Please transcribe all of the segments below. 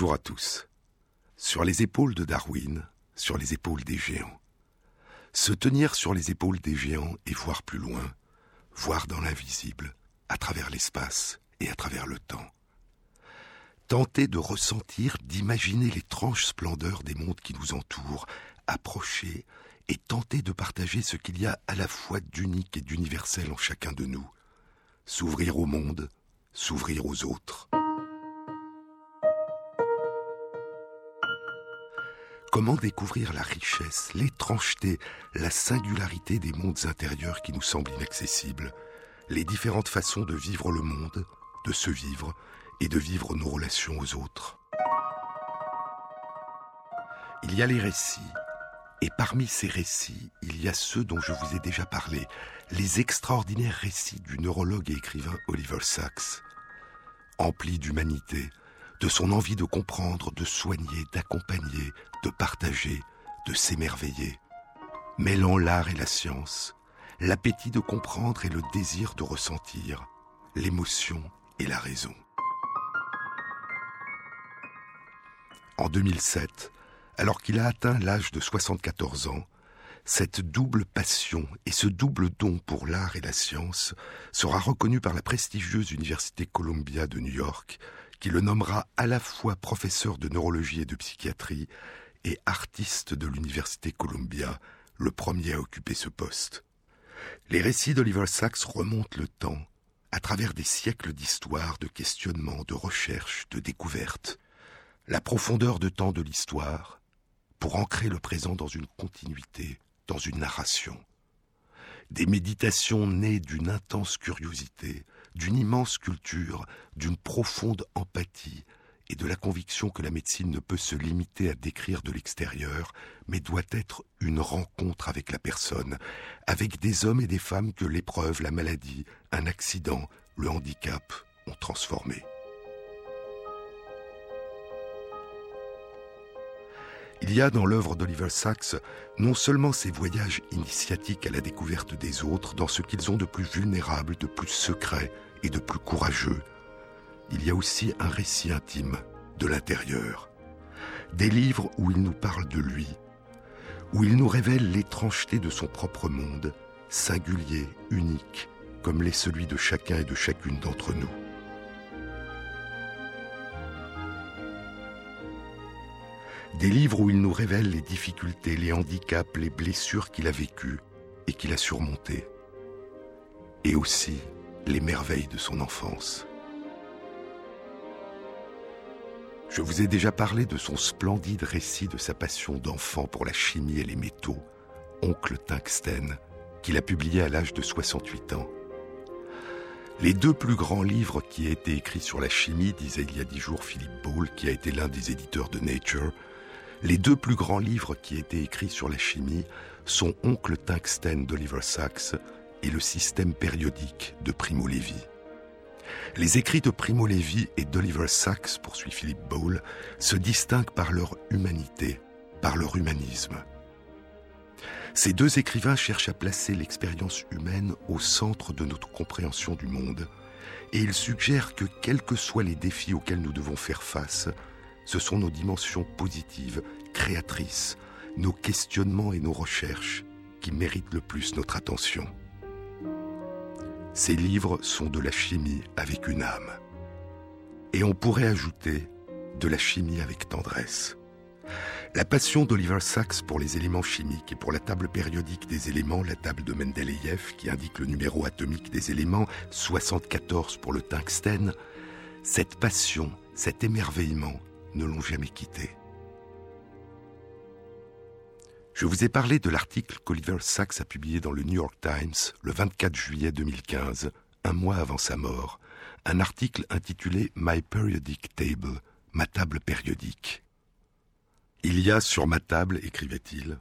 Bonjour à tous. Sur les épaules de Darwin, sur les épaules des géants. Se tenir sur les épaules des géants et voir plus loin, voir dans l'invisible, à travers l'espace et à travers le temps. Tenter de ressentir, d'imaginer l'étrange splendeur des mondes qui nous entourent, approcher et tenter de partager ce qu'il y a à la fois d'unique et d'universel en chacun de nous. S'ouvrir au monde, s'ouvrir aux autres. Comment découvrir la richesse, l'étrangeté, la singularité des mondes intérieurs qui nous semblent inaccessibles, les différentes façons de vivre le monde, de se vivre et de vivre nos relations aux autres? Il y a les récits, et parmi ces récits, il y a ceux dont je vous ai déjà parlé, les extraordinaires récits du neurologue et écrivain Oliver Sacks, emplis d'humanité, de son envie de comprendre, de soigner, d'accompagner, de partager, de s'émerveiller. Mêlant l'art et la science, l'appétit de comprendre et le désir de ressentir, l'émotion et la raison. En 2007, alors qu'il a atteint l'âge de 74 ans, cette double passion et ce double don pour l'art et la science sera reconnu par la prestigieuse Université Columbia de New York qui le nommera à la fois professeur de neurologie et de psychiatrie et artiste de l'Université Columbia, le premier à occuper ce poste. Les récits d'Oliver Sacks remontent le temps, à travers des siècles d'histoire, de questionnements, de recherches, de découvertes. La profondeur de temps de l'histoire, pour ancrer le présent dans une continuité, dans une narration. Des méditations nées d'une intense curiosité, d'une immense culture, d'une profonde empathie et de la conviction que la médecine ne peut se limiter à décrire de l'extérieur, mais doit être une rencontre avec la personne, avec des hommes et des femmes que l'épreuve, la maladie, un accident, le handicap ont transformés. Il y a dans l'œuvre d'Oliver Sacks non seulement ces voyages initiatiques à la découverte des autres dans ce qu'ils ont de plus vulnérable, de plus secret et de plus courageux, il y a aussi un récit intime de l'intérieur. Des livres où il nous parle de lui, où il nous révèle l'étrangeté de son propre monde, singulier, unique, comme l'est celui de chacun et de chacune d'entre nous. Des livres où il nous révèle les difficultés, les handicaps, les blessures qu'il a vécues et qu'il a surmontées. Et aussi les merveilles de son enfance. Je vous ai déjà parlé de son splendide récit de sa passion d'enfant pour la chimie et les métaux, Oncle Tungsten, qu'il a publié à l'âge de 68 ans. Les deux plus grands livres qui aient été écrits sur la chimie, disait il y a dix jours Philippe Ball, qui a été l'un des éditeurs de Nature, les deux plus grands livres qui étaient écrits sur la chimie sont Oncle Tungsten d'Oliver Sacks et le système périodique de Primo Levi. Les écrits de Primo Levi et d'Oliver Sacks, poursuit Philippe Ball, se distinguent par leur humanité, par leur humanisme. Ces deux écrivains cherchent à placer l'expérience humaine au centre de notre compréhension du monde, et ils suggèrent que quels que soient les défis auxquels nous devons faire face, ce sont nos dimensions positives, créatrices, nos questionnements et nos recherches qui méritent le plus notre attention. Ces livres sont de la chimie avec une âme. Et on pourrait ajouter de la chimie avec tendresse. La passion d'Oliver Sacks pour les éléments chimiques et pour la table périodique des éléments, la table de Mendeleïev qui indique le numéro atomique des éléments, 74 pour le tungstène, cette passion, cet émerveillement ne l'ont jamais quitté. Je vous ai parlé de l'article qu'Oliver Sacks a publié dans le New York Times le 24 juillet 2015, un mois avant sa mort, un article intitulé My Periodic Table, ma table périodique. Il y a sur ma table, écrivait-il,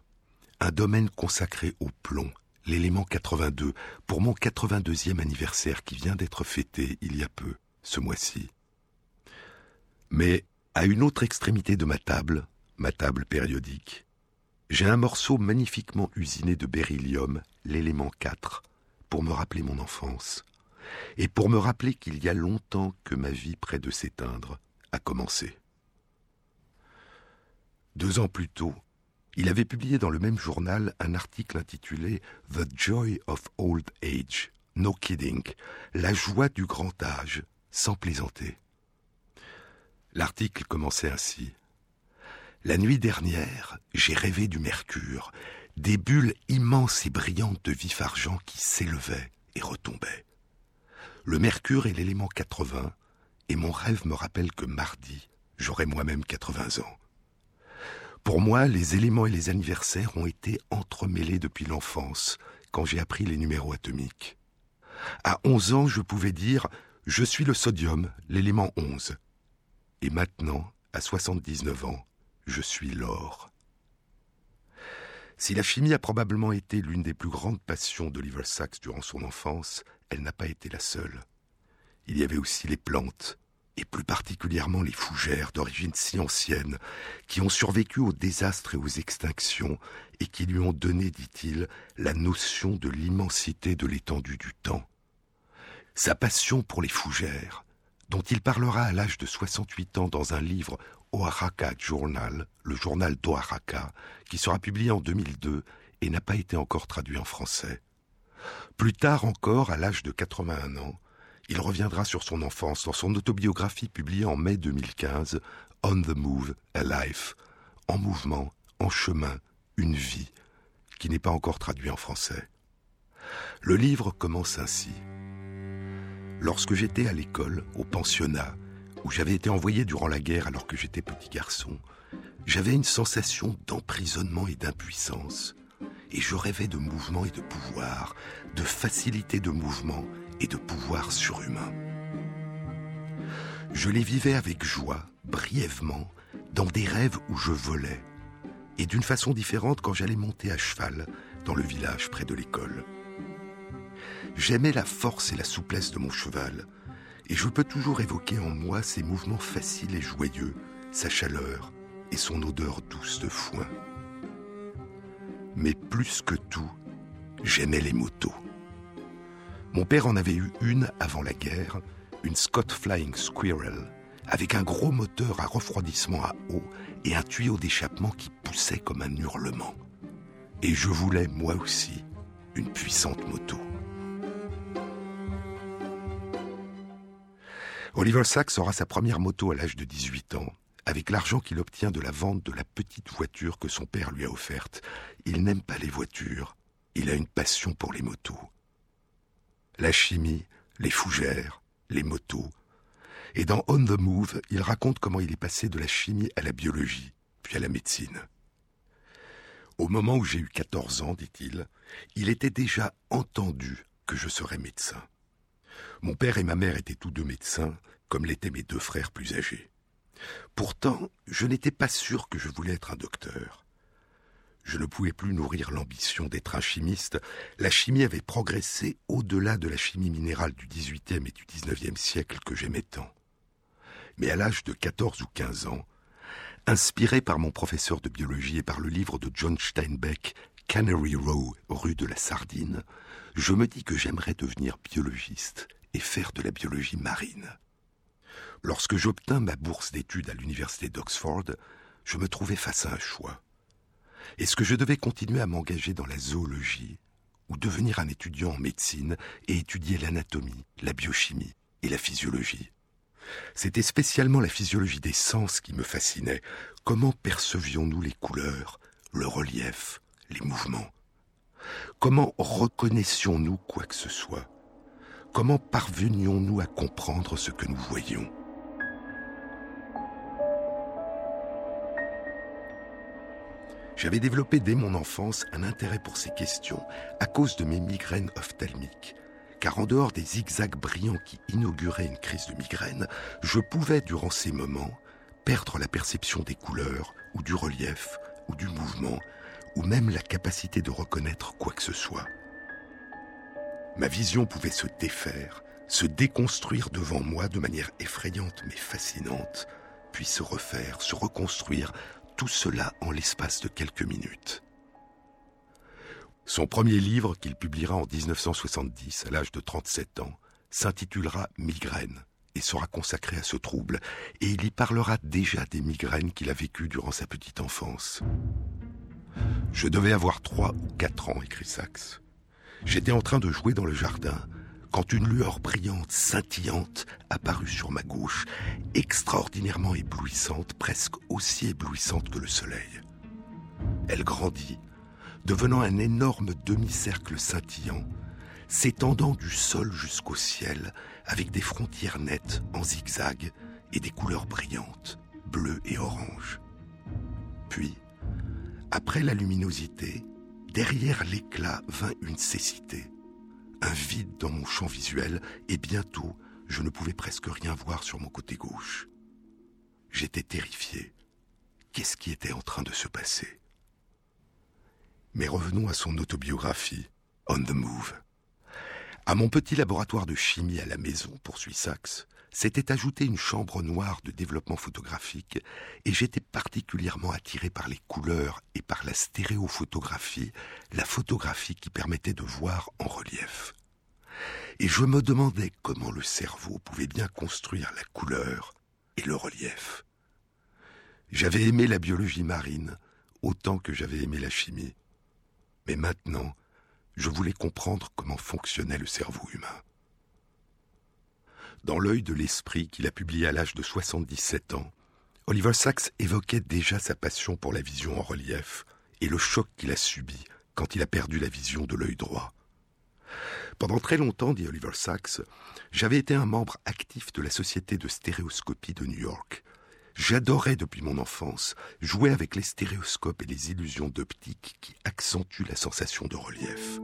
un domaine consacré au plomb, l'élément 82, pour mon 82e anniversaire qui vient d'être fêté il y a peu, ce mois-ci. Mais à une autre extrémité de ma table, ma table périodique, j'ai un morceau magnifiquement usiné de beryllium, l'élément 4, pour me rappeler mon enfance, et pour me rappeler qu'il y a longtemps que ma vie près de s'éteindre a commencé. Deux ans plus tôt, il avait publié dans le même journal un article intitulé The Joy of Old Age, no kidding, la joie du grand âge, sans plaisanter. L'article commençait ainsi. La nuit dernière, j'ai rêvé du mercure, des bulles immenses et brillantes de vif argent qui s'élevaient et retombaient. Le mercure est l'élément 80, et mon rêve me rappelle que mardi, j'aurai moi-même 80 ans. Pour moi, les éléments et les anniversaires ont été entremêlés depuis l'enfance, quand j'ai appris les numéros atomiques. À 11 ans, je pouvais dire Je suis le sodium, l'élément 11. Et maintenant, à 79 ans, je suis l'or. Si la chimie a probablement été l'une des plus grandes passions d'Oliver Sacks durant son enfance, elle n'a pas été la seule. Il y avait aussi les plantes, et plus particulièrement les fougères d'origine si ancienne, qui ont survécu aux désastres et aux extinctions, et qui lui ont donné, dit-il, la notion de l'immensité de l'étendue du temps. Sa passion pour les fougères, dont il parlera à l'âge de 68 ans dans un livre Oaxaca Journal, le journal d'Oaxaca, qui sera publié en 2002 et n'a pas été encore traduit en français. Plus tard encore, à l'âge de 81 ans, il reviendra sur son enfance dans son autobiographie publiée en mai 2015, On the Move, a Life, en mouvement, en chemin, une vie, qui n'est pas encore traduit en français. Le livre commence ainsi. Lorsque j'étais à l'école, au pensionnat, où j'avais été envoyé durant la guerre alors que j'étais petit garçon, j'avais une sensation d'emprisonnement et d'impuissance, et je rêvais de mouvement et de pouvoir, de facilité de mouvement et de pouvoir surhumain. Je les vivais avec joie, brièvement, dans des rêves où je volais, et d'une façon différente quand j'allais monter à cheval dans le village près de l'école. J'aimais la force et la souplesse de mon cheval, et je peux toujours évoquer en moi ses mouvements faciles et joyeux, sa chaleur et son odeur douce de foin. Mais plus que tout, j'aimais les motos. Mon père en avait eu une avant la guerre, une Scott Flying Squirrel, avec un gros moteur à refroidissement à eau et un tuyau d'échappement qui poussait comme un hurlement. Et je voulais, moi aussi, une puissante moto. Oliver Sacks aura sa première moto à l'âge de 18 ans, avec l'argent qu'il obtient de la vente de la petite voiture que son père lui a offerte. Il n'aime pas les voitures, il a une passion pour les motos. La chimie, les fougères, les motos. Et dans On the Move, il raconte comment il est passé de la chimie à la biologie, puis à la médecine. Au moment où j'ai eu 14 ans, dit-il, il était déjà entendu que je serais médecin. Mon père et ma mère étaient tous deux médecins, comme l'étaient mes deux frères plus âgés. Pourtant, je n'étais pas sûr que je voulais être un docteur. Je ne pouvais plus nourrir l'ambition d'être un chimiste. La chimie avait progressé au-delà de la chimie minérale du XVIIIe et du XIXe siècle que j'aimais tant. Mais à l'âge de 14 ou 15 ans, inspiré par mon professeur de biologie et par le livre de John Steinbeck, Canary Row, rue de la Sardine, je me dis que j'aimerais devenir biologiste et faire de la biologie marine. Lorsque j'obtins ma bourse d'études à l'université d'Oxford, je me trouvais face à un choix. Est-ce que je devais continuer à m'engager dans la zoologie ou devenir un étudiant en médecine et étudier l'anatomie, la biochimie et la physiologie? C'était spécialement la physiologie des sens qui me fascinait. Comment percevions-nous les couleurs, le relief, les mouvements? Comment reconnaissions-nous quoi que ce soit? Comment parvenions-nous à comprendre ce que nous voyions J'avais développé dès mon enfance un intérêt pour ces questions à cause de mes migraines ophtalmiques. Car en dehors des zigzags brillants qui inauguraient une crise de migraine, je pouvais, durant ces moments, perdre la perception des couleurs, ou du relief, ou du mouvement, ou même la capacité de reconnaître quoi que ce soit. Ma vision pouvait se défaire, se déconstruire devant moi de manière effrayante mais fascinante, puis se refaire, se reconstruire, tout cela en l'espace de quelques minutes. Son premier livre, qu'il publiera en 1970 à l'âge de 37 ans, s'intitulera Migraine, et sera consacré à ce trouble, et il y parlera déjà des migraines qu'il a vécues durant sa petite enfance. Je devais avoir trois ou quatre ans, écrit Saxe. J'étais en train de jouer dans le jardin quand une lueur brillante, scintillante, apparut sur ma gauche, extraordinairement éblouissante, presque aussi éblouissante que le soleil. Elle grandit, devenant un énorme demi-cercle scintillant, s'étendant du sol jusqu'au ciel, avec des frontières nettes en zigzag et des couleurs brillantes, bleues et orange. Puis, après la luminosité, derrière l'éclat vint une cécité, un vide dans mon champ visuel, et bientôt je ne pouvais presque rien voir sur mon côté gauche. J'étais terrifié. Qu'est-ce qui était en train de se passer? Mais revenons à son autobiographie, On the Move. À mon petit laboratoire de chimie à la maison, poursuit Sachs, s'était ajoutée une chambre noire de développement photographique et j'étais particulièrement attiré par les couleurs et par la stéréophotographie, la photographie qui permettait de voir en relief. Et je me demandais comment le cerveau pouvait bien construire la couleur et le relief. J'avais aimé la biologie marine autant que j'avais aimé la chimie. Mais maintenant, je voulais comprendre comment fonctionnait le cerveau humain. Dans l'œil de l'esprit qu'il a publié à l'âge de 77 ans, Oliver Sacks évoquait déjà sa passion pour la vision en relief et le choc qu'il a subi quand il a perdu la vision de l'œil droit. Pendant très longtemps, dit Oliver Sacks, j'avais été un membre actif de la Société de stéréoscopie de New York. J'adorais depuis mon enfance jouer avec les stéréoscopes et les illusions d'optique qui accentuent la sensation de relief.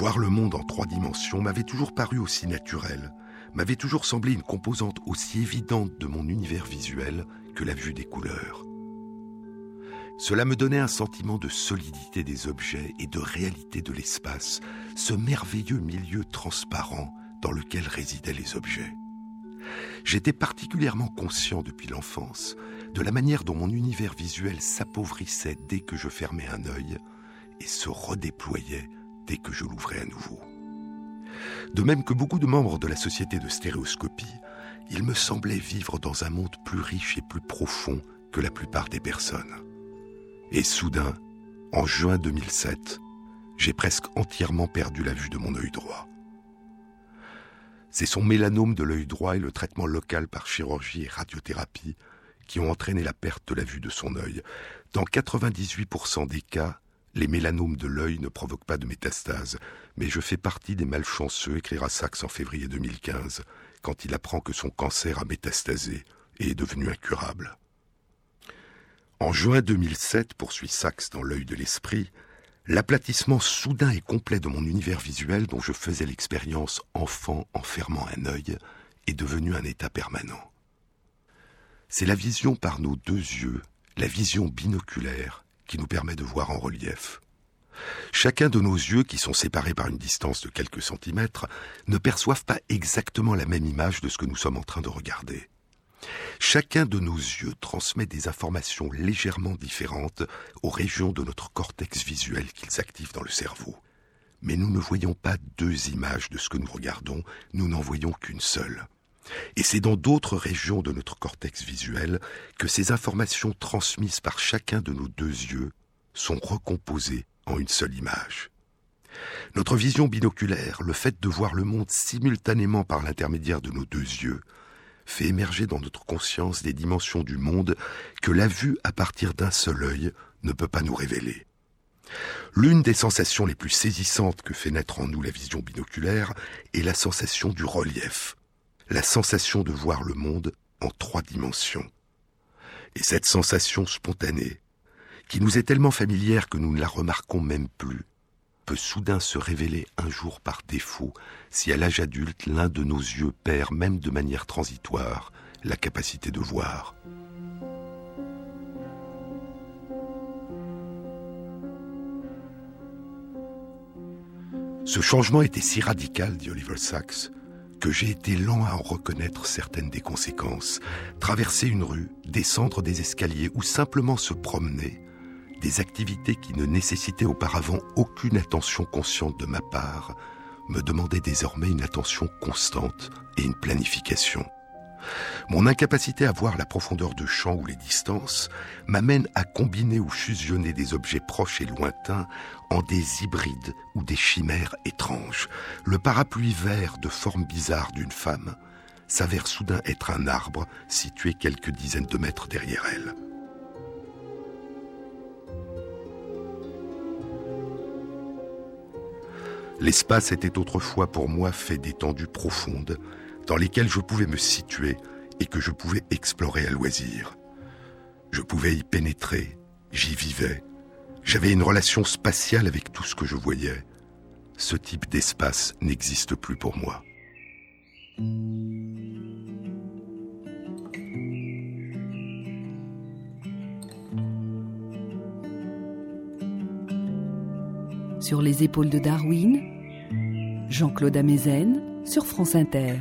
Voir le monde en trois dimensions m'avait toujours paru aussi naturel, m'avait toujours semblé une composante aussi évidente de mon univers visuel que la vue des couleurs. Cela me donnait un sentiment de solidité des objets et de réalité de l'espace, ce merveilleux milieu transparent dans lequel résidaient les objets. J'étais particulièrement conscient depuis l'enfance de la manière dont mon univers visuel s'appauvrissait dès que je fermais un œil et se redéployait que je l'ouvrais à nouveau. De même que beaucoup de membres de la société de stéréoscopie, il me semblait vivre dans un monde plus riche et plus profond que la plupart des personnes. Et soudain, en juin 2007, j'ai presque entièrement perdu la vue de mon œil droit. C'est son mélanome de l'œil droit et le traitement local par chirurgie et radiothérapie qui ont entraîné la perte de la vue de son œil. Dans 98% des cas, les mélanomes de l'œil ne provoquent pas de métastase, mais je fais partie des malchanceux, écrira Sachs en février 2015, quand il apprend que son cancer a métastasé et est devenu incurable. En juin 2007, poursuit Sachs dans l'œil de l'esprit, l'aplatissement soudain et complet de mon univers visuel dont je faisais l'expérience enfant en fermant un œil est devenu un état permanent. C'est la vision par nos deux yeux, la vision binoculaire, qui nous permet de voir en relief. Chacun de nos yeux, qui sont séparés par une distance de quelques centimètres, ne perçoivent pas exactement la même image de ce que nous sommes en train de regarder. Chacun de nos yeux transmet des informations légèrement différentes aux régions de notre cortex visuel qu'ils activent dans le cerveau. Mais nous ne voyons pas deux images de ce que nous regardons, nous n'en voyons qu'une seule. Et c'est dans d'autres régions de notre cortex visuel que ces informations transmises par chacun de nos deux yeux sont recomposées en une seule image. Notre vision binoculaire, le fait de voir le monde simultanément par l'intermédiaire de nos deux yeux, fait émerger dans notre conscience des dimensions du monde que la vue à partir d'un seul œil ne peut pas nous révéler. L'une des sensations les plus saisissantes que fait naître en nous la vision binoculaire est la sensation du relief, la sensation de voir le monde en trois dimensions. Et cette sensation spontanée, qui nous est tellement familière que nous ne la remarquons même plus, peut soudain se révéler un jour par défaut si à l'âge adulte l'un de nos yeux perd même de manière transitoire la capacité de voir. Ce changement était si radical, dit Oliver Sacks, que j'ai été lent à en reconnaître certaines des conséquences. Traverser une rue, descendre des escaliers ou simplement se promener des activités qui ne nécessitaient auparavant aucune attention consciente de ma part, me demandaient désormais une attention constante et une planification. Mon incapacité à voir la profondeur de champ ou les distances m'amène à combiner ou fusionner des objets proches et lointains en des hybrides ou des chimères étranges. Le parapluie vert de forme bizarre d'une femme s'avère soudain être un arbre situé quelques dizaines de mètres derrière elle. L'espace était autrefois pour moi fait d'étendues profondes, dans lesquelles je pouvais me situer et que je pouvais explorer à loisir. Je pouvais y pénétrer, j'y vivais. J'avais une relation spatiale avec tout ce que je voyais. Ce type d'espace n'existe plus pour moi. Sur les épaules de Darwin, Jean-Claude Amezen sur France Inter.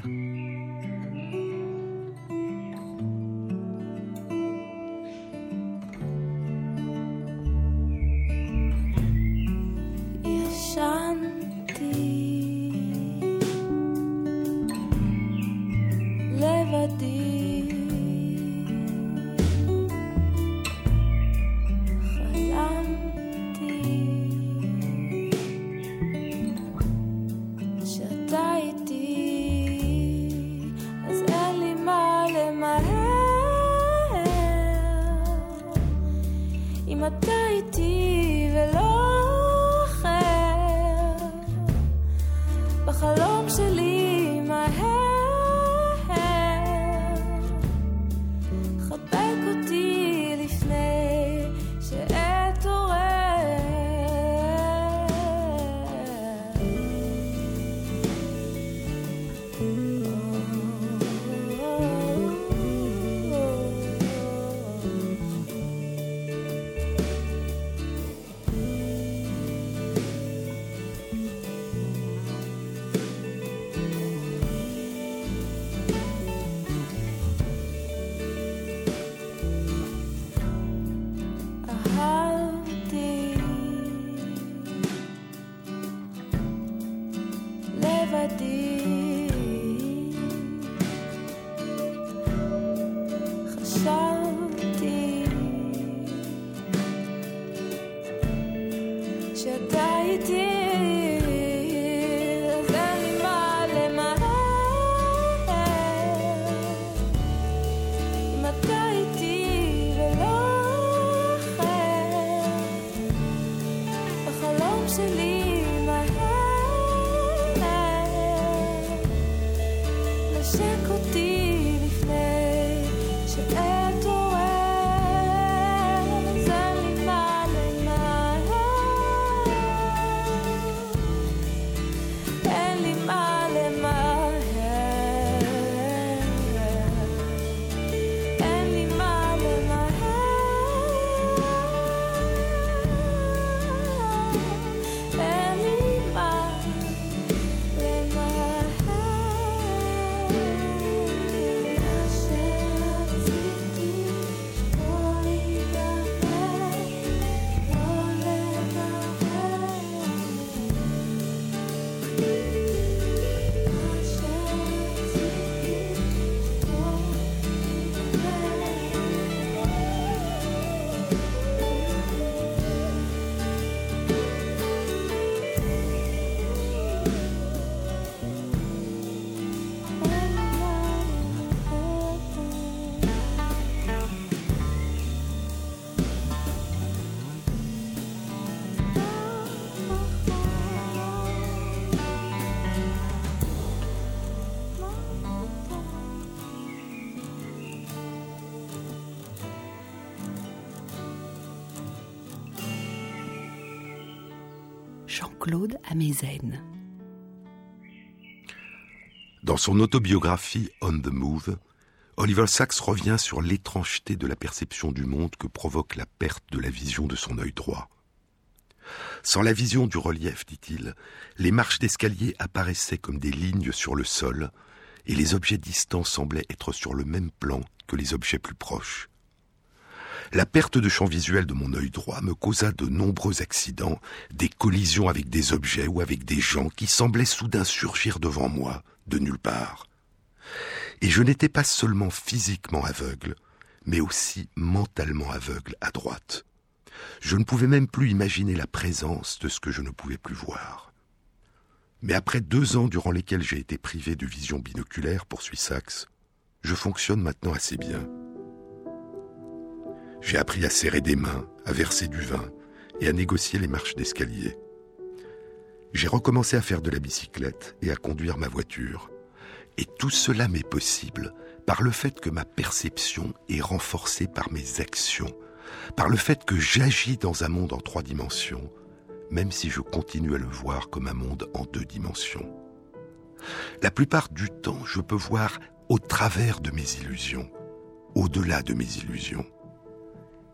Dans son autobiographie On the Move, Oliver Sacks revient sur l'étrangeté de la perception du monde que provoque la perte de la vision de son œil droit. Sans la vision du relief, dit-il, les marches d'escalier apparaissaient comme des lignes sur le sol, et les objets distants semblaient être sur le même plan que les objets plus proches. La perte de champ visuel de mon œil droit me causa de nombreux accidents, des collisions avec des objets ou avec des gens qui semblaient soudain surgir devant moi, de nulle part. Et je n'étais pas seulement physiquement aveugle, mais aussi mentalement aveugle à droite. Je ne pouvais même plus imaginer la présence de ce que je ne pouvais plus voir. Mais après deux ans durant lesquels j'ai été privé de vision binoculaire, poursuit Saxe, je fonctionne maintenant assez bien. J'ai appris à serrer des mains, à verser du vin et à négocier les marches d'escalier. J'ai recommencé à faire de la bicyclette et à conduire ma voiture. Et tout cela m'est possible par le fait que ma perception est renforcée par mes actions, par le fait que j'agis dans un monde en trois dimensions, même si je continue à le voir comme un monde en deux dimensions. La plupart du temps, je peux voir au travers de mes illusions, au-delà de mes illusions.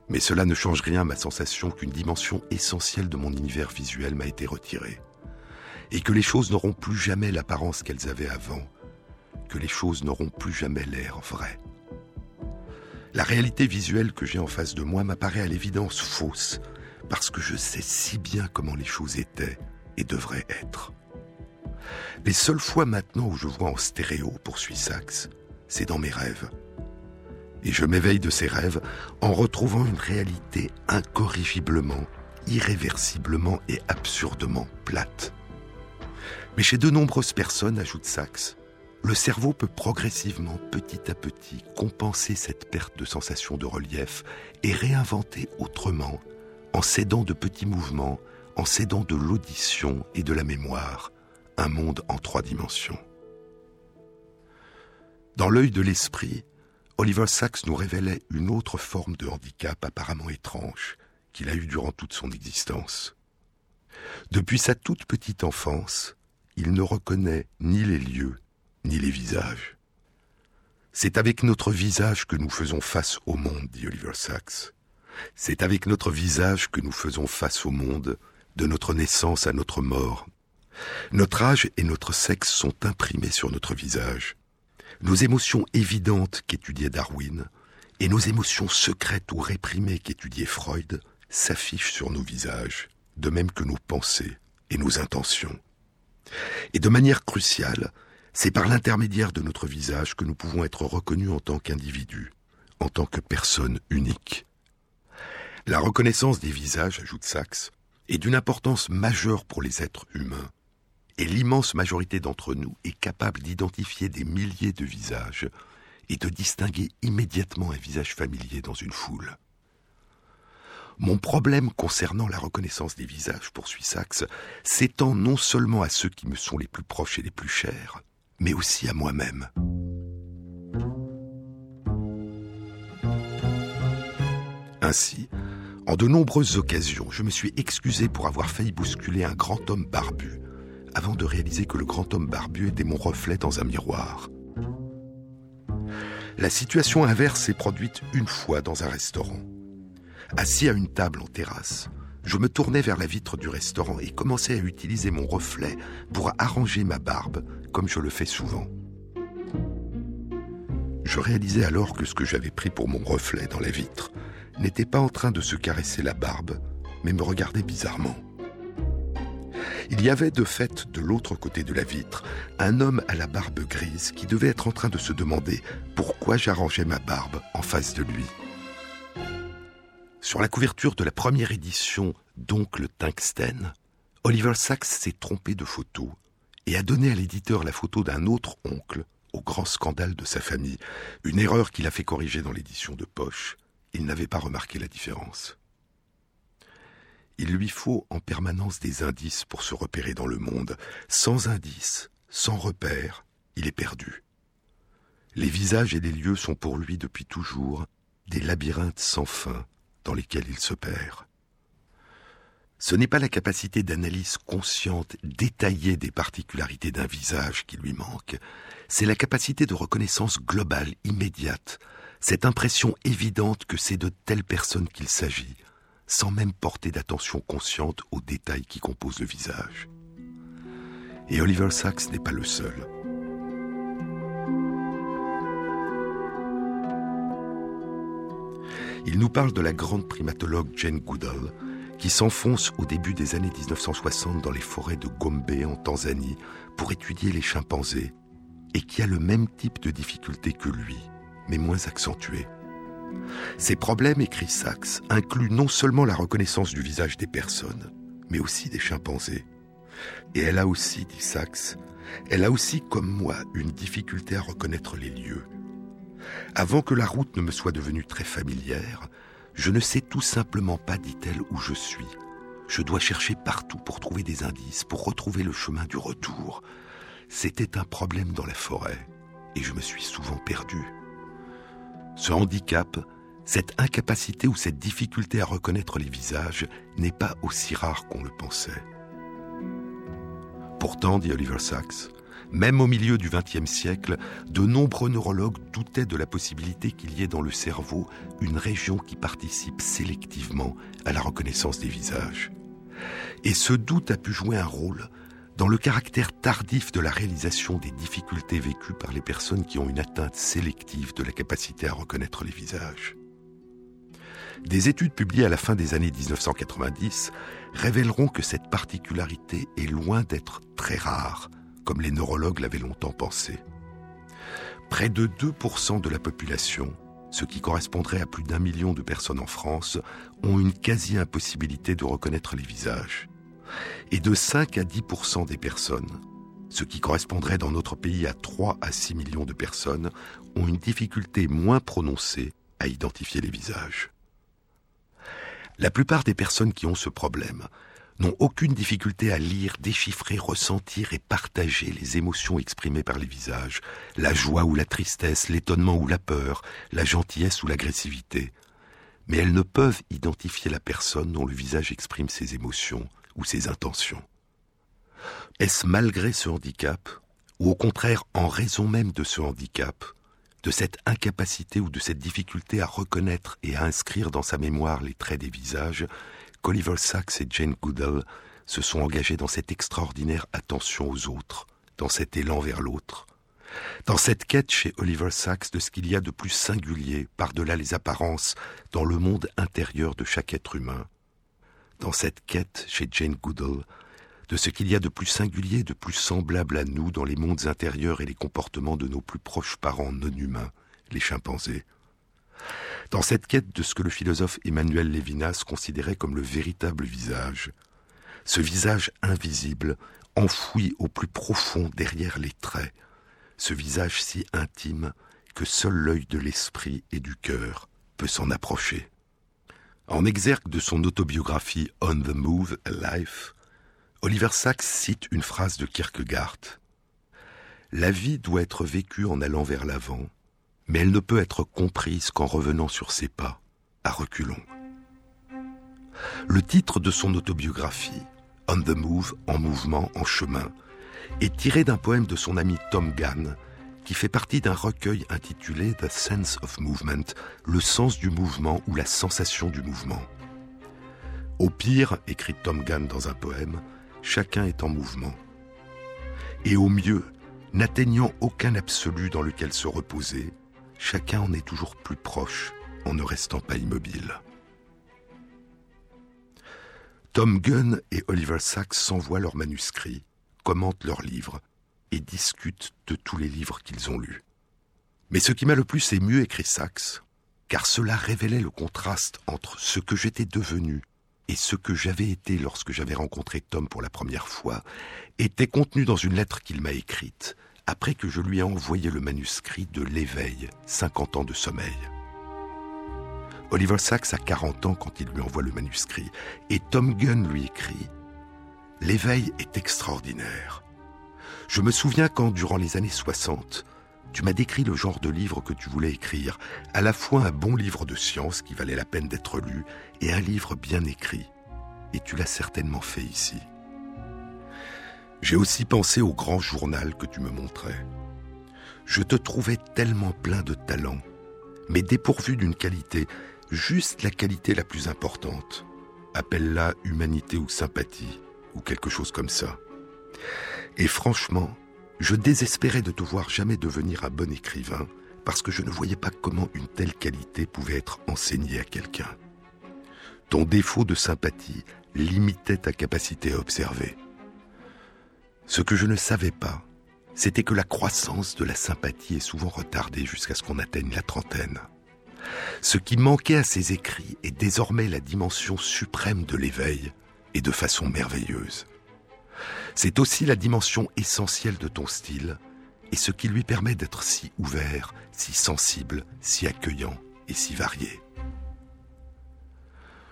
Mais cela ne change rien à ma sensation qu'une dimension essentielle de mon univers visuel m'a été retirée, et que les choses n'auront plus jamais l'apparence qu'elles avaient avant, que les choses n'auront plus jamais l'air vrai. La réalité visuelle que j'ai en face de moi m'apparaît à l'évidence fausse, parce que je sais si bien comment les choses étaient et devraient être. Les seules fois maintenant où je vois en stéréo, poursuit Saxe, c'est dans mes rêves et je m'éveille de ces rêves en retrouvant une réalité incorrigiblement, irréversiblement et absurdement plate. Mais chez de nombreuses personnes, ajoute Sachs, le cerveau peut progressivement, petit à petit, compenser cette perte de sensation de relief et réinventer autrement, en s'aidant de petits mouvements, en s'aidant de l'audition et de la mémoire, un monde en trois dimensions. Dans l'œil de l'esprit, Oliver Sacks nous révélait une autre forme de handicap apparemment étrange qu'il a eu durant toute son existence. Depuis sa toute petite enfance, il ne reconnaît ni les lieux, ni les visages. C'est avec notre visage que nous faisons face au monde, dit Oliver Sacks. C'est avec notre visage que nous faisons face au monde, de notre naissance à notre mort. Notre âge et notre sexe sont imprimés sur notre visage nos émotions évidentes qu'étudiait Darwin et nos émotions secrètes ou réprimées qu'étudiait Freud s'affichent sur nos visages, de même que nos pensées et nos intentions. Et de manière cruciale, c'est par l'intermédiaire de notre visage que nous pouvons être reconnus en tant qu'individus, en tant que personnes uniques. La reconnaissance des visages, ajoute Sachs, est d'une importance majeure pour les êtres humains, et l'immense majorité d'entre nous est capable d'identifier des milliers de visages et de distinguer immédiatement un visage familier dans une foule. Mon problème concernant la reconnaissance des visages, poursuit Sachs, s'étend non seulement à ceux qui me sont les plus proches et les plus chers, mais aussi à moi-même. Ainsi, en de nombreuses occasions, je me suis excusé pour avoir failli bousculer un grand homme barbu, avant de réaliser que le grand homme barbu était mon reflet dans un miroir. La situation inverse s'est produite une fois dans un restaurant. Assis à une table en terrasse, je me tournais vers la vitre du restaurant et commençais à utiliser mon reflet pour arranger ma barbe, comme je le fais souvent. Je réalisais alors que ce que j'avais pris pour mon reflet dans la vitre n'était pas en train de se caresser la barbe, mais me regardait bizarrement. Il y avait de fait de l'autre côté de la vitre un homme à la barbe grise qui devait être en train de se demander pourquoi j'arrangeais ma barbe en face de lui. Sur la couverture de la première édition d'Oncle Tungsten, Oliver Sacks s'est trompé de photo et a donné à l'éditeur la photo d'un autre oncle au grand scandale de sa famille, une erreur qu'il a fait corriger dans l'édition de poche. Il n'avait pas remarqué la différence. Il lui faut en permanence des indices pour se repérer dans le monde. Sans indices, sans repères, il est perdu. Les visages et les lieux sont pour lui depuis toujours des labyrinthes sans fin dans lesquels il se perd. Ce n'est pas la capacité d'analyse consciente, détaillée des particularités d'un visage qui lui manque, c'est la capacité de reconnaissance globale, immédiate, cette impression évidente que c'est de telle personne qu'il s'agit, sans même porter d'attention consciente aux détails qui composent le visage. Et Oliver Sacks n'est pas le seul. Il nous parle de la grande primatologue Jane Goodall, qui s'enfonce au début des années 1960 dans les forêts de Gombe en Tanzanie pour étudier les chimpanzés, et qui a le même type de difficultés que lui, mais moins accentuées. Ces problèmes, écrit Sachs, incluent non seulement la reconnaissance du visage des personnes, mais aussi des chimpanzés. Et elle a aussi, dit Sachs, elle a aussi, comme moi, une difficulté à reconnaître les lieux. Avant que la route ne me soit devenue très familière, je ne sais tout simplement pas, dit-elle, où je suis. Je dois chercher partout pour trouver des indices, pour retrouver le chemin du retour. C'était un problème dans la forêt, et je me suis souvent perdu. Ce handicap, cette incapacité ou cette difficulté à reconnaître les visages n'est pas aussi rare qu'on le pensait. Pourtant, dit Oliver Sacks, même au milieu du XXe siècle, de nombreux neurologues doutaient de la possibilité qu'il y ait dans le cerveau une région qui participe sélectivement à la reconnaissance des visages. Et ce doute a pu jouer un rôle dans le caractère tardif de la réalisation des difficultés vécues par les personnes qui ont une atteinte sélective de la capacité à reconnaître les visages. Des études publiées à la fin des années 1990 révéleront que cette particularité est loin d'être très rare, comme les neurologues l'avaient longtemps pensé. Près de 2% de la population, ce qui correspondrait à plus d'un million de personnes en France, ont une quasi-impossibilité de reconnaître les visages et de 5 à 10% des personnes, ce qui correspondrait dans notre pays à 3 à 6 millions de personnes, ont une difficulté moins prononcée à identifier les visages. La plupart des personnes qui ont ce problème n'ont aucune difficulté à lire, déchiffrer, ressentir et partager les émotions exprimées par les visages, la joie ou la tristesse, l'étonnement ou la peur, la gentillesse ou l'agressivité. Mais elles ne peuvent identifier la personne dont le visage exprime ses émotions, ou ses intentions. Est-ce malgré ce handicap, ou au contraire en raison même de ce handicap, de cette incapacité ou de cette difficulté à reconnaître et à inscrire dans sa mémoire les traits des visages, qu'Oliver Sacks et Jane Goodall se sont engagés dans cette extraordinaire attention aux autres, dans cet élan vers l'autre, dans cette quête chez Oliver Sacks de ce qu'il y a de plus singulier, par-delà les apparences, dans le monde intérieur de chaque être humain, dans cette quête chez Jane Goodall de ce qu'il y a de plus singulier, de plus semblable à nous dans les mondes intérieurs et les comportements de nos plus proches parents non humains, les chimpanzés. Dans cette quête de ce que le philosophe Emmanuel Lévinas considérait comme le véritable visage, ce visage invisible, enfoui au plus profond derrière les traits, ce visage si intime que seul l'œil de l'esprit et du cœur peut s'en approcher. En exergue de son autobiographie On the Move, a Life, Oliver Sacks cite une phrase de Kierkegaard. La vie doit être vécue en allant vers l'avant, mais elle ne peut être comprise qu'en revenant sur ses pas, à reculons. Le titre de son autobiographie, On the Move, en mouvement, en chemin, est tiré d'un poème de son ami Tom Gann, qui fait partie d'un recueil intitulé The Sense of Movement, le sens du mouvement ou la sensation du mouvement. Au pire, écrit Tom Gann dans un poème, chacun est en mouvement. Et au mieux, n'atteignant aucun absolu dans lequel se reposer, chacun en est toujours plus proche en ne restant pas immobile. Tom Gunn et Oliver Sacks s'envoient leurs manuscrits, commentent leurs livres, et discutent de tous les livres qu'ils ont lus. Mais ce qui m'a le plus ému, écrit Sachs, car cela révélait le contraste entre ce que j'étais devenu et ce que j'avais été lorsque j'avais rencontré Tom pour la première fois, était contenu dans une lettre qu'il m'a écrite, après que je lui ai envoyé le manuscrit de L'éveil, 50 ans de sommeil. Oliver Sacks a 40 ans quand il lui envoie le manuscrit, et Tom Gunn lui écrit L'éveil est extraordinaire. Je me souviens quand, durant les années 60, tu m'as décrit le genre de livre que tu voulais écrire, à la fois un bon livre de science qui valait la peine d'être lu et un livre bien écrit. Et tu l'as certainement fait ici. J'ai aussi pensé au grand journal que tu me montrais. Je te trouvais tellement plein de talent, mais dépourvu d'une qualité, juste la qualité la plus importante. Appelle-la humanité ou sympathie, ou quelque chose comme ça. Et franchement, je désespérais de te voir jamais devenir un bon écrivain, parce que je ne voyais pas comment une telle qualité pouvait être enseignée à quelqu'un. Ton défaut de sympathie limitait ta capacité à observer. Ce que je ne savais pas, c'était que la croissance de la sympathie est souvent retardée jusqu'à ce qu'on atteigne la trentaine. Ce qui manquait à ces écrits est désormais la dimension suprême de l'éveil, et de façon merveilleuse. C'est aussi la dimension essentielle de ton style, et ce qui lui permet d'être si ouvert, si sensible, si accueillant et si varié.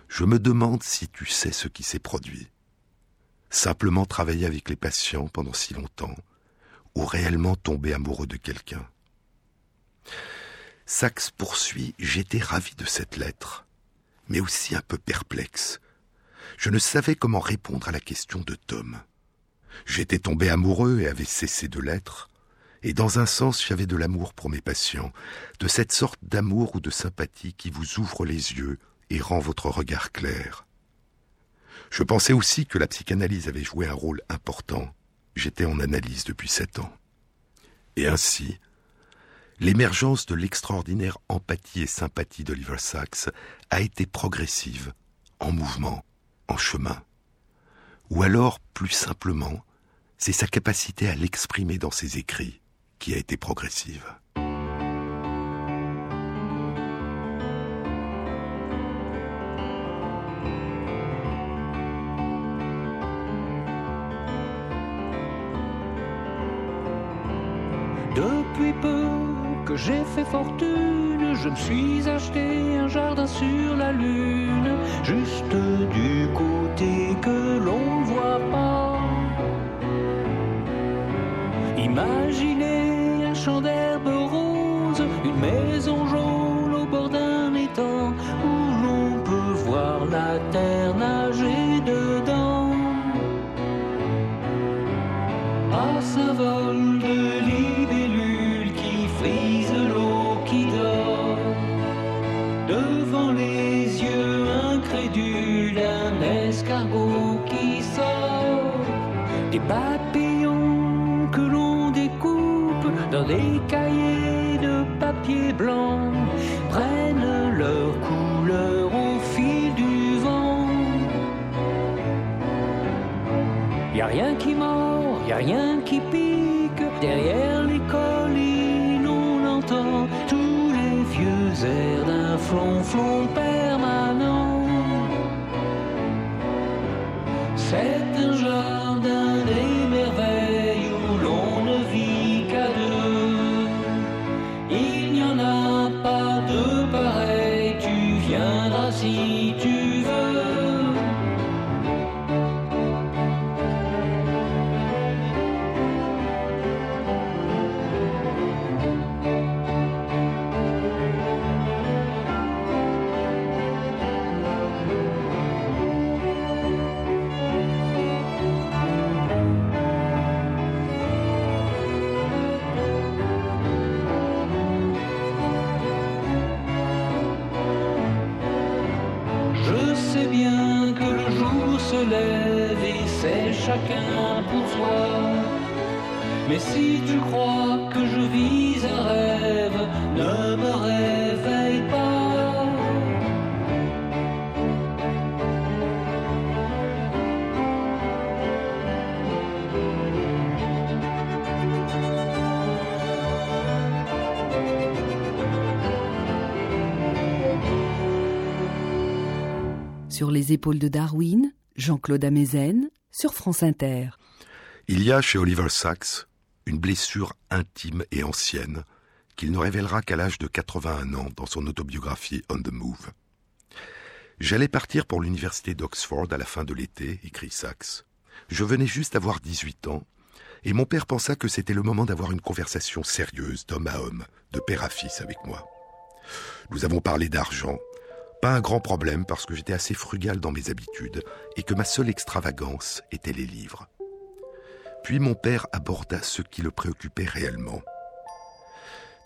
Je me demande si tu sais ce qui s'est produit. Simplement travailler avec les patients pendant si longtemps, ou réellement tomber amoureux de quelqu'un. Saxe poursuit, j'étais ravi de cette lettre, mais aussi un peu perplexe. Je ne savais comment répondre à la question de Tom. J'étais tombé amoureux et avais cessé de l'être, et dans un sens j'avais de l'amour pour mes patients, de cette sorte d'amour ou de sympathie qui vous ouvre les yeux et rend votre regard clair. Je pensais aussi que la psychanalyse avait joué un rôle important. J'étais en analyse depuis sept ans. Et ainsi, l'émergence de l'extraordinaire empathie et sympathie d'Oliver Sacks a été progressive, en mouvement, en chemin. Ou alors, plus simplement, c'est sa capacité à l'exprimer dans ses écrits qui a été progressive. Depuis peu que j'ai fait fortune, je me suis acheté un jardin sur la lune, juste du se lève et c'est chacun pour soi. Mais si tu crois que je vis un rêve, ne me réveille pas. Sur les épaules de Darwin, Jean-Claude Amezen, sur France Inter. Il y a chez Oliver Sacks une blessure intime et ancienne qu'il ne révélera qu'à l'âge de 81 ans dans son autobiographie On the Move. J'allais partir pour l'université d'Oxford à la fin de l'été, écrit Sachs. Je venais juste d'avoir 18 ans, et mon père pensa que c'était le moment d'avoir une conversation sérieuse, d'homme à homme, de père à fils avec moi. Nous avons parlé d'argent, pas un grand problème parce que j'étais assez frugal dans mes habitudes et que ma seule extravagance était les livres. Puis mon père aborda ce qui le préoccupait réellement.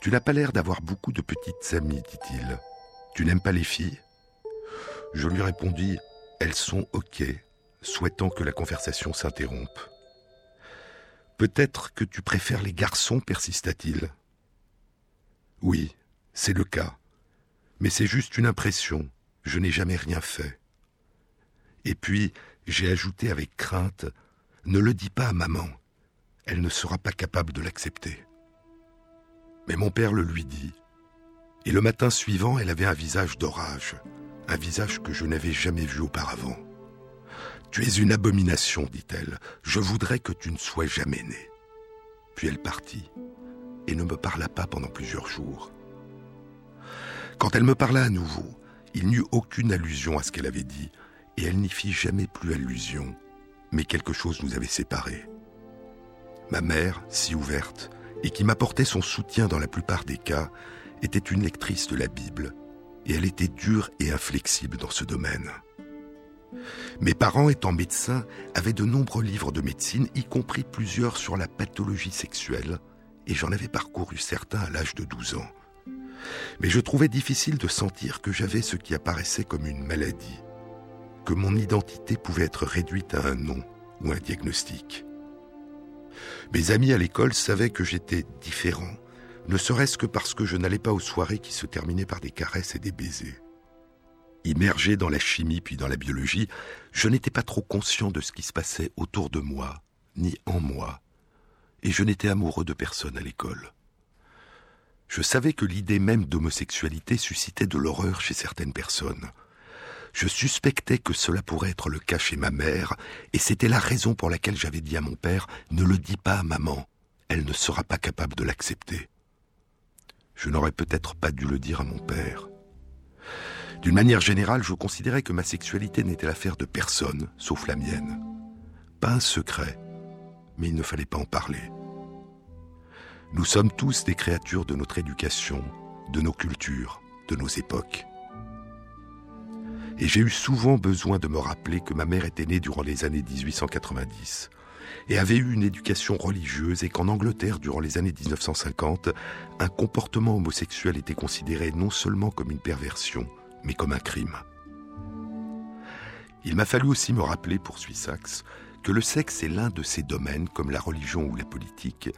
Tu n'as pas l'air d'avoir beaucoup de petites amies, dit-il. Tu n'aimes pas les filles? Je lui répondis Elles sont OK, souhaitant que la conversation s'interrompe. Peut-être que tu préfères les garçons, persista-t-il. Oui, c'est le cas. Mais c'est juste une impression. Je n'ai jamais rien fait. Et puis, j'ai ajouté avec crainte, ne le dis pas à maman. Elle ne sera pas capable de l'accepter. Mais mon père le lui dit. Et le matin suivant, elle avait un visage d'orage, un visage que je n'avais jamais vu auparavant. Tu es une abomination, dit-elle. Je voudrais que tu ne sois jamais né. Puis elle partit et ne me parla pas pendant plusieurs jours. Quand elle me parla à nouveau, il n'y eut aucune allusion à ce qu'elle avait dit, et elle n'y fit jamais plus allusion, mais quelque chose nous avait séparés. Ma mère, si ouverte, et qui m'apportait son soutien dans la plupart des cas, était une lectrice de la Bible, et elle était dure et inflexible dans ce domaine. Mes parents, étant médecins, avaient de nombreux livres de médecine, y compris plusieurs sur la pathologie sexuelle, et j'en avais parcouru certains à l'âge de 12 ans. Mais je trouvais difficile de sentir que j'avais ce qui apparaissait comme une maladie, que mon identité pouvait être réduite à un nom ou un diagnostic. Mes amis à l'école savaient que j'étais différent, ne serait-ce que parce que je n'allais pas aux soirées qui se terminaient par des caresses et des baisers. Immergé dans la chimie puis dans la biologie, je n'étais pas trop conscient de ce qui se passait autour de moi, ni en moi, et je n'étais amoureux de personne à l'école. Je savais que l'idée même d'homosexualité suscitait de l'horreur chez certaines personnes. Je suspectais que cela pourrait être le cas chez ma mère, et c'était la raison pour laquelle j'avais dit à mon père Ne le dis pas à maman, elle ne sera pas capable de l'accepter. Je n'aurais peut-être pas dû le dire à mon père. D'une manière générale, je considérais que ma sexualité n'était l'affaire de personne, sauf la mienne. Pas un secret, mais il ne fallait pas en parler. Nous sommes tous des créatures de notre éducation, de nos cultures, de nos époques. Et j'ai eu souvent besoin de me rappeler que ma mère était née durant les années 1890 et avait eu une éducation religieuse et qu'en Angleterre, durant les années 1950, un comportement homosexuel était considéré non seulement comme une perversion, mais comme un crime. Il m'a fallu aussi me rappeler, poursuit Sachs, que le sexe est l'un de ces domaines, comme la religion ou la politique,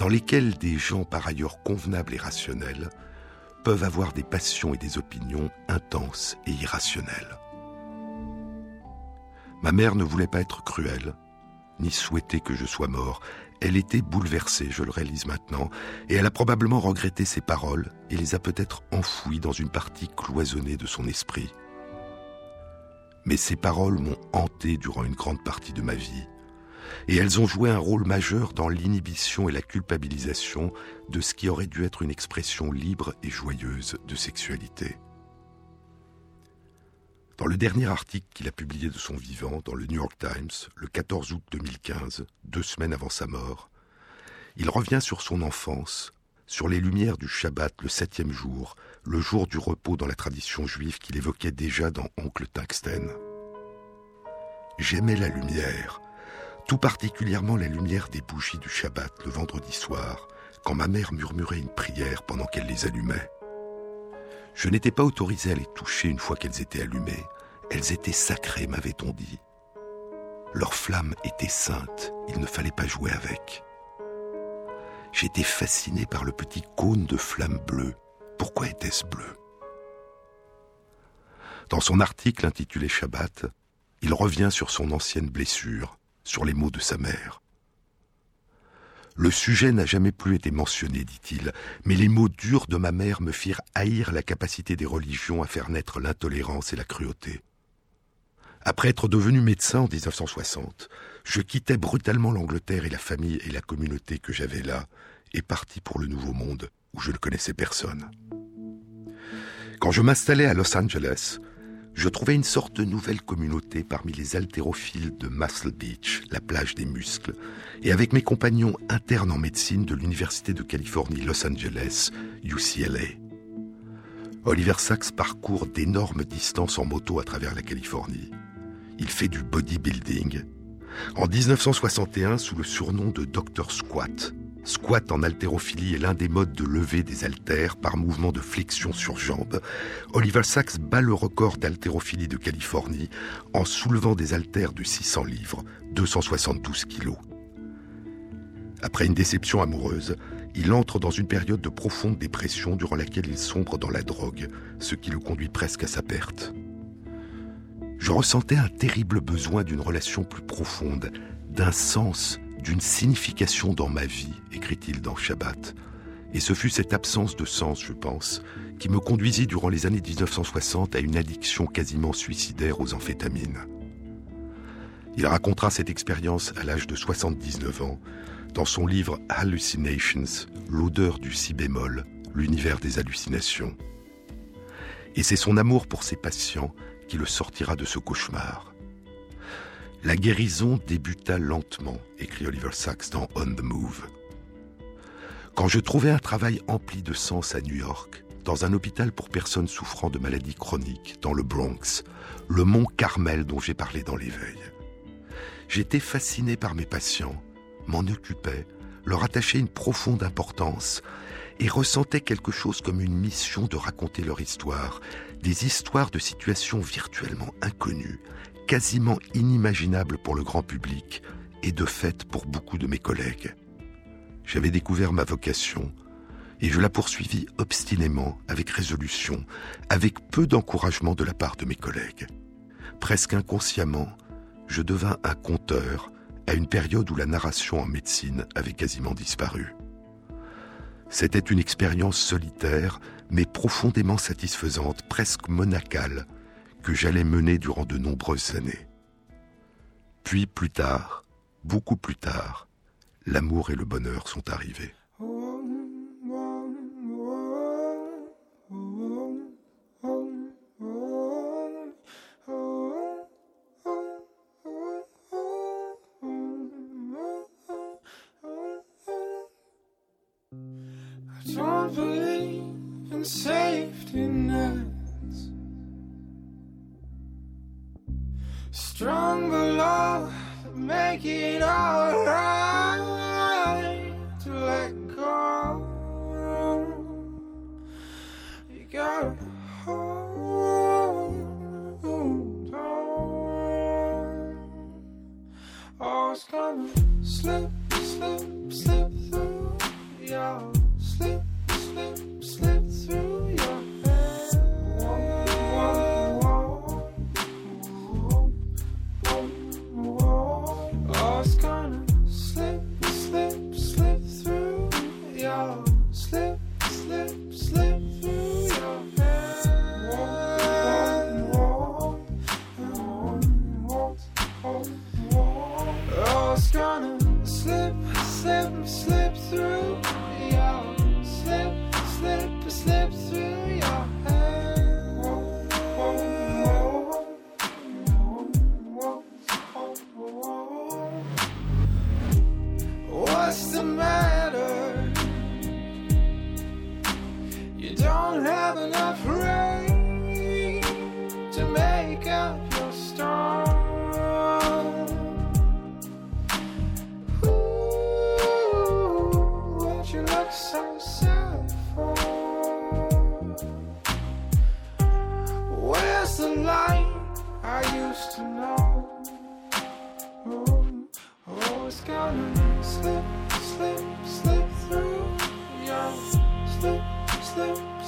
dans lesquels des gens par ailleurs convenables et rationnels peuvent avoir des passions et des opinions intenses et irrationnelles. Ma mère ne voulait pas être cruelle, ni souhaiter que je sois mort. Elle était bouleversée, je le réalise maintenant, et elle a probablement regretté ses paroles et les a peut-être enfouies dans une partie cloisonnée de son esprit. Mais ces paroles m'ont hanté durant une grande partie de ma vie, et elles ont joué un rôle majeur dans l'inhibition et la culpabilisation de ce qui aurait dû être une expression libre et joyeuse de sexualité. Dans le dernier article qu'il a publié de son vivant dans le New York Times le 14 août 2015, deux semaines avant sa mort, il revient sur son enfance, sur les lumières du Shabbat le septième jour, le jour du repos dans la tradition juive qu'il évoquait déjà dans Oncle Tungsten. J'aimais la lumière, tout particulièrement la lumière des bougies du Shabbat le vendredi soir, quand ma mère murmurait une prière pendant qu'elle les allumait. Je n'étais pas autorisé à les toucher une fois qu'elles étaient allumées. Elles étaient sacrées, m'avait-on dit. Leur flamme était sainte, il ne fallait pas jouer avec. J'étais fasciné par le petit cône de flamme bleue. Pourquoi était-ce bleu? Dans son article intitulé Shabbat, il revient sur son ancienne blessure, sur les mots de sa mère. Le sujet n'a jamais plus été mentionné, dit-il, mais les mots durs de ma mère me firent haïr la capacité des religions à faire naître l'intolérance et la cruauté. Après être devenu médecin en 1960, je quittais brutalement l'Angleterre et la famille et la communauté que j'avais là, et partis pour le Nouveau Monde, où je ne connaissais personne. Quand je m'installais à Los Angeles, je trouvais une sorte de nouvelle communauté parmi les haltérophiles de Muscle Beach, la plage des muscles, et avec mes compagnons internes en médecine de l'Université de Californie Los Angeles, UCLA. Oliver Sacks parcourt d'énormes distances en moto à travers la Californie. Il fait du bodybuilding. En 1961, sous le surnom de Dr Squat, Squat en haltérophilie est l'un des modes de lever des haltères par mouvement de flexion sur jambe. Oliver Sacks bat le record d'haltérophilie de Californie en soulevant des haltères de 600 livres, 272 kilos. Après une déception amoureuse, il entre dans une période de profonde dépression durant laquelle il sombre dans la drogue, ce qui le conduit presque à sa perte. Je ressentais un terrible besoin d'une relation plus profonde, d'un sens, d'une signification dans ma vie, écrit-il dans Shabbat. Et ce fut cette absence de sens, je pense, qui me conduisit durant les années 1960 à une addiction quasiment suicidaire aux amphétamines. Il racontera cette expérience à l'âge de 79 ans dans son livre Hallucinations, l'odeur du si bémol, l'univers des hallucinations. Et c'est son amour pour ses patients qui le sortira de ce cauchemar. La guérison débuta lentement, écrit Oliver Sacks dans On the Move. Quand je trouvais un travail empli de sens à New York, dans un hôpital pour personnes souffrant de maladies chroniques, dans le Bronx, le mont Carmel dont j'ai parlé dans l'éveil. J'étais fasciné par mes patients, m'en occupais, leur attachais une profonde importance et ressentais quelque chose comme une mission de raconter leur histoire, des histoires de situations virtuellement inconnues, quasiment inimaginables pour le grand public et de fait pour beaucoup de mes collègues. J'avais découvert ma vocation et je la poursuivis obstinément, avec résolution, avec peu d'encouragement de la part de mes collègues. Presque inconsciemment, je devins un conteur à une période où la narration en médecine avait quasiment disparu. C'était une expérience solitaire, mais profondément satisfaisante, presque monacale, que j'allais mener durant de nombreuses années. Puis plus tard, beaucoup plus tard, l'amour et le bonheur sont arrivés. Strong below, make it alright. gonna slip, slip, slip through your slip, slip.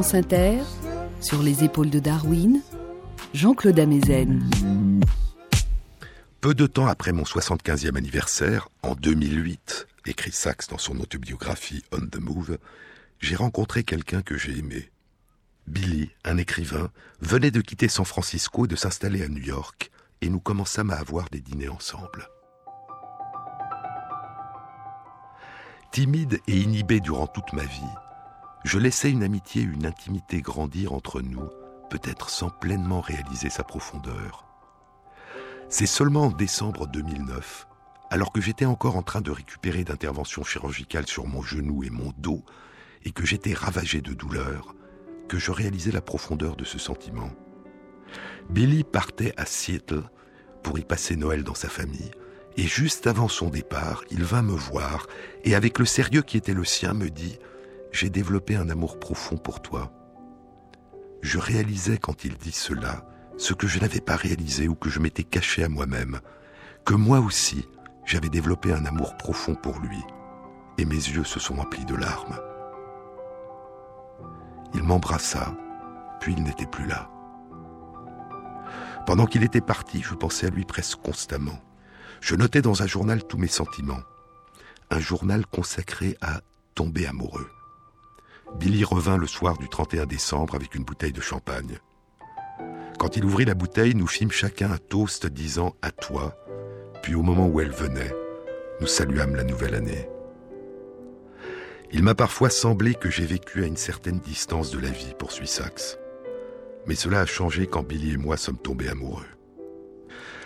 Inter, Sur les épaules de Darwin, Jean-Claude Amezen. Peu de temps après mon 75e anniversaire, en 2008, écrit Sachs dans son autobiographie On the Move, j'ai rencontré quelqu'un que j'ai aimé. Billy, un écrivain, venait de quitter San Francisco et de s'installer à New York, et nous commençâmes à avoir des dîners ensemble. Timide et inhibé durant toute ma vie, je laissais une amitié une intimité grandir entre nous, peut-être sans pleinement réaliser sa profondeur. C'est seulement en décembre 2009, alors que j'étais encore en train de récupérer d'interventions chirurgicales sur mon genou et mon dos, et que j'étais ravagé de douleur, que je réalisais la profondeur de ce sentiment. Billy partait à Seattle pour y passer Noël dans sa famille, et juste avant son départ, il vint me voir, et avec le sérieux qui était le sien, me dit ⁇ J'ai développé un amour profond pour toi. Je réalisais quand il dit cela, ce que je n'avais pas réalisé ou que je m'étais caché à moi-même, que moi aussi, j'avais développé un amour profond pour lui, et mes yeux se sont remplis de larmes. Il m'embrassa, puis il n'était plus là. Pendant qu'il était parti, je pensais à lui presque constamment. Je notais dans un journal tous mes sentiments. Un journal consacré à tomber amoureux. Billy revint le soir du 31 décembre avec une bouteille de champagne. Quand il ouvrit la bouteille, nous fîmes chacun un toast disant à toi, puis au moment où elle venait, nous saluâmes la nouvelle année. Il m'a parfois semblé que j'ai vécu à une certaine distance de la vie, poursuit Saxe. Mais cela a changé quand Billy et moi sommes tombés amoureux.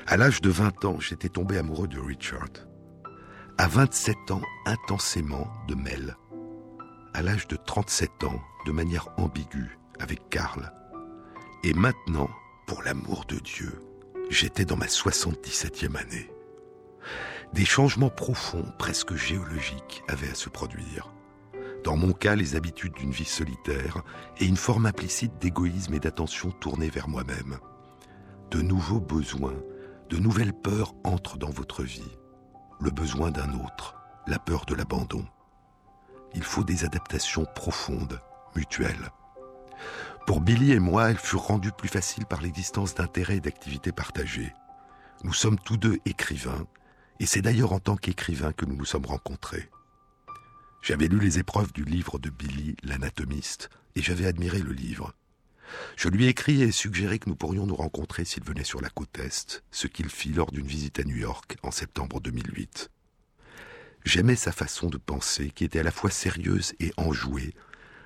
À l'âge de 20 ans, j'étais tombé amoureux de Richard. À 27 ans, intensément, de Mel. À l'âge de 37 ans, de manière ambiguë, avec Karl. Et maintenant, pour l'amour de Dieu, j'étais dans ma 77e année. Des changements profonds, presque géologiques, avaient à se produire. Dans mon cas, les habitudes d'une vie solitaire et une forme implicite d'égoïsme et d'attention tournée vers moi-même. De nouveaux besoins, de nouvelles peurs entrent dans votre vie. Le besoin d'un autre, la peur de l'abandon. Il faut des adaptations profondes, mutuelles. Pour Billy et moi, elles furent rendues plus faciles par l'existence d'intérêts et d'activités partagées. Nous sommes tous deux écrivains, et c'est d'ailleurs en tant qu'écrivains que nous nous sommes rencontrés. J'avais lu les épreuves du livre de Billy, l'anatomiste, et j'avais admiré le livre. Je lui ai écrit et suggéré que nous pourrions nous rencontrer s'il venait sur la côte Est, ce qu'il fit lors d'une visite à New York en septembre 2008. J'aimais sa façon de penser qui était à la fois sérieuse et enjouée,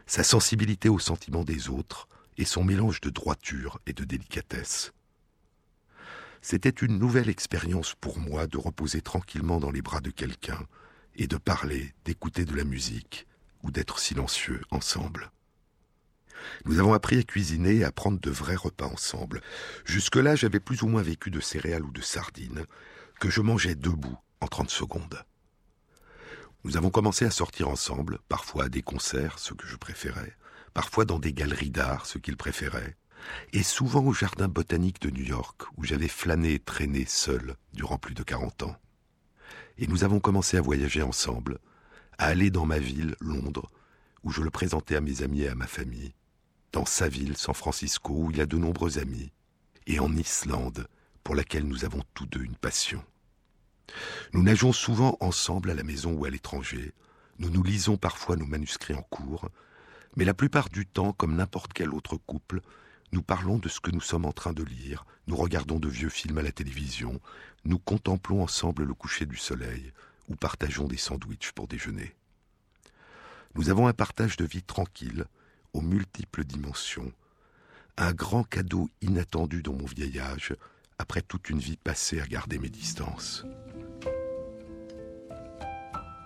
sa sensibilité aux sentiments des autres et son mélange de droiture et de délicatesse. C'était une nouvelle expérience pour moi de reposer tranquillement dans les bras de quelqu'un et de parler, d'écouter de la musique ou d'être silencieux ensemble. Nous avons appris à cuisiner et à prendre de vrais repas ensemble. Jusque-là, j'avais plus ou moins vécu de céréales ou de sardines, que je mangeais debout en 30 secondes. Nous avons commencé à sortir ensemble, parfois à des concerts, ce que je préférais, parfois dans des galeries d'art, ce qu'il préférait, et souvent au jardin botanique de New York, où j'avais flâné et traîné seul durant plus de 40 ans et nous avons commencé à voyager ensemble, à aller dans ma ville, Londres, où je le présentais à mes amis et à ma famille, dans sa ville, San Francisco, où il a de nombreux amis, et en Islande, pour laquelle nous avons tous deux une passion. Nous nageons souvent ensemble à la maison ou à l'étranger, nous nous lisons parfois nos manuscrits en cours, mais la plupart du temps, comme n'importe quel autre couple, nous parlons de ce que nous sommes en train de lire, nous regardons de vieux films à la télévision, nous contemplons ensemble le coucher du soleil ou partageons des sandwichs pour déjeuner. Nous avons un partage de vie tranquille, aux multiples dimensions, un grand cadeau inattendu dans mon vieil âge, après toute une vie passée à garder mes distances.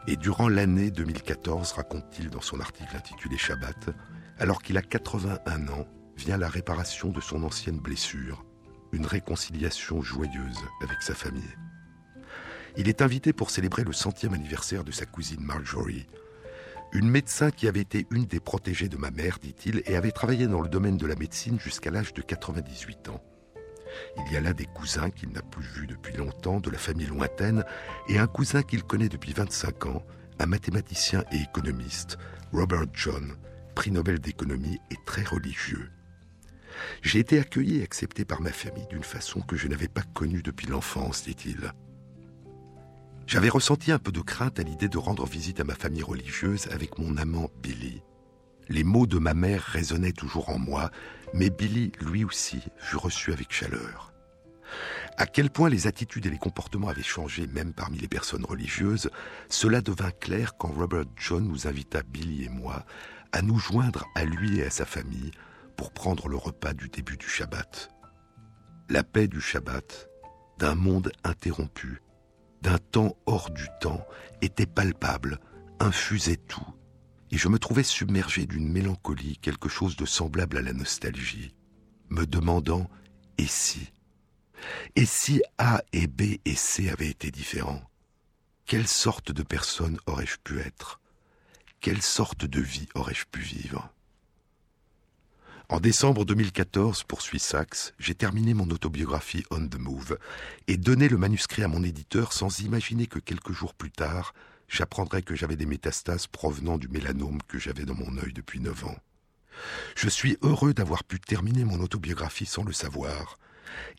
Et durant l'année 2014, raconte-t-il dans son article intitulé Shabbat, alors qu'il a 81 ans, vient la réparation de son ancienne blessure, une réconciliation joyeuse avec sa famille. Il est invité pour célébrer le centième anniversaire de sa cousine Marjorie, une médecin qui avait été une des protégées de ma mère, dit-il, et avait travaillé dans le domaine de la médecine jusqu'à l'âge de 98 ans. Il y a là des cousins qu'il n'a plus vus depuis longtemps, de la famille lointaine, et un cousin qu'il connaît depuis 25 ans, un mathématicien et économiste, Robert John, prix Nobel d'économie et très religieux. J'ai été accueilli et accepté par ma famille d'une façon que je n'avais pas connue depuis l'enfance, dit-il. J'avais ressenti un peu de crainte à l'idée de rendre visite à ma famille religieuse avec mon amant Billy. Les mots de ma mère résonnaient toujours en moi, mais Billy, lui aussi, fut reçu avec chaleur. À quel point les attitudes et les comportements avaient changé même parmi les personnes religieuses, cela devint clair quand Robert John nous invita, Billy et moi, à nous joindre à lui et à sa famille pour prendre le repas du début du Shabbat. La paix du Shabbat, d'un monde interrompu, d'un temps hors du temps, était palpable, infusait tout, et je me trouvais submergé d'une mélancolie, quelque chose de semblable à la nostalgie, me demandant et si? Et si A et B et C avaient été différents? Quelle sorte de personne aurais-je pu être? Quelle sorte de vie aurais-je pu vivre? En décembre 2014, poursuit Sachs, j'ai terminé mon autobiographie On the Move et donné le manuscrit à mon éditeur sans imaginer que quelques jours plus tard, j'apprendrais que j'avais des métastases provenant du mélanome que j'avais dans mon œil depuis neuf ans. Je suis heureux d'avoir pu terminer mon autobiographie sans le savoir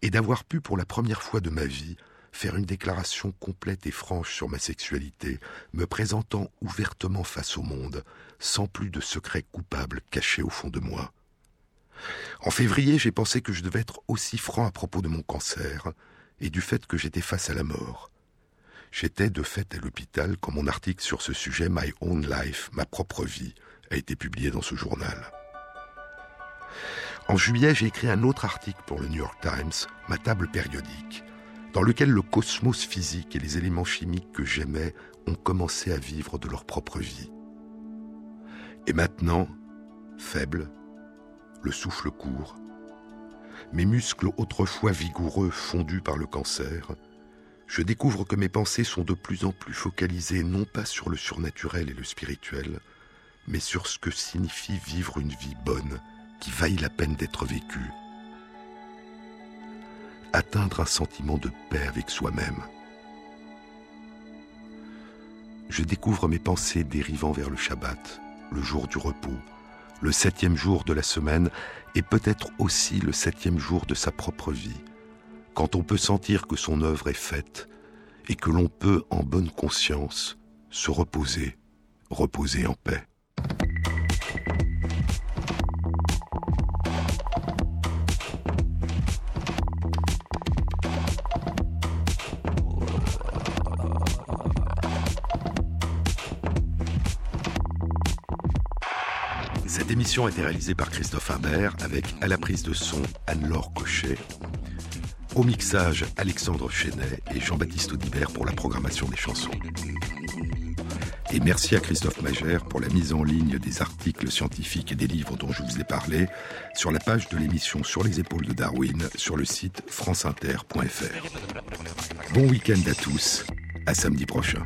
et d'avoir pu pour la première fois de ma vie faire une déclaration complète et franche sur ma sexualité, me présentant ouvertement face au monde, sans plus de secrets coupables cachés au fond de moi. En février, j'ai pensé que je devais être aussi franc à propos de mon cancer et du fait que j'étais face à la mort. J'étais de fait à l'hôpital quand mon article sur ce sujet, My Own Life, ma propre vie, a été publié dans ce journal. En juillet, j'ai écrit un autre article pour le New York Times, ma table périodique, dans lequel le cosmos physique et les éléments chimiques que j'aimais ont commencé à vivre de leur propre vie. Et maintenant, faible, le souffle court. Mes muscles autrefois vigoureux fondus par le cancer, je découvre que mes pensées sont de plus en plus focalisées non pas sur le surnaturel et le spirituel, mais sur ce que signifie vivre une vie bonne qui vaille la peine d'être vécue. Atteindre un sentiment de paix avec soi-même. Je découvre mes pensées dérivant vers le Shabbat, le jour du repos, le septième jour de la semaine et peut-être aussi le septième jour de sa propre vie, quand on peut sentir que son œuvre est faite et que l'on peut en bonne conscience se reposer, reposer en paix. Cette émission a été réalisée par Christophe Imbert avec à la prise de son Anne-Laure Cochet, au mixage Alexandre Chenet et Jean-Baptiste Audibert pour la programmation des chansons. Et merci à Christophe Magère pour la mise en ligne des articles scientifiques et des livres dont je vous ai parlé sur la page de l'émission Sur les épaules de Darwin sur le site franceinter.fr. Bon week-end à tous, à samedi prochain.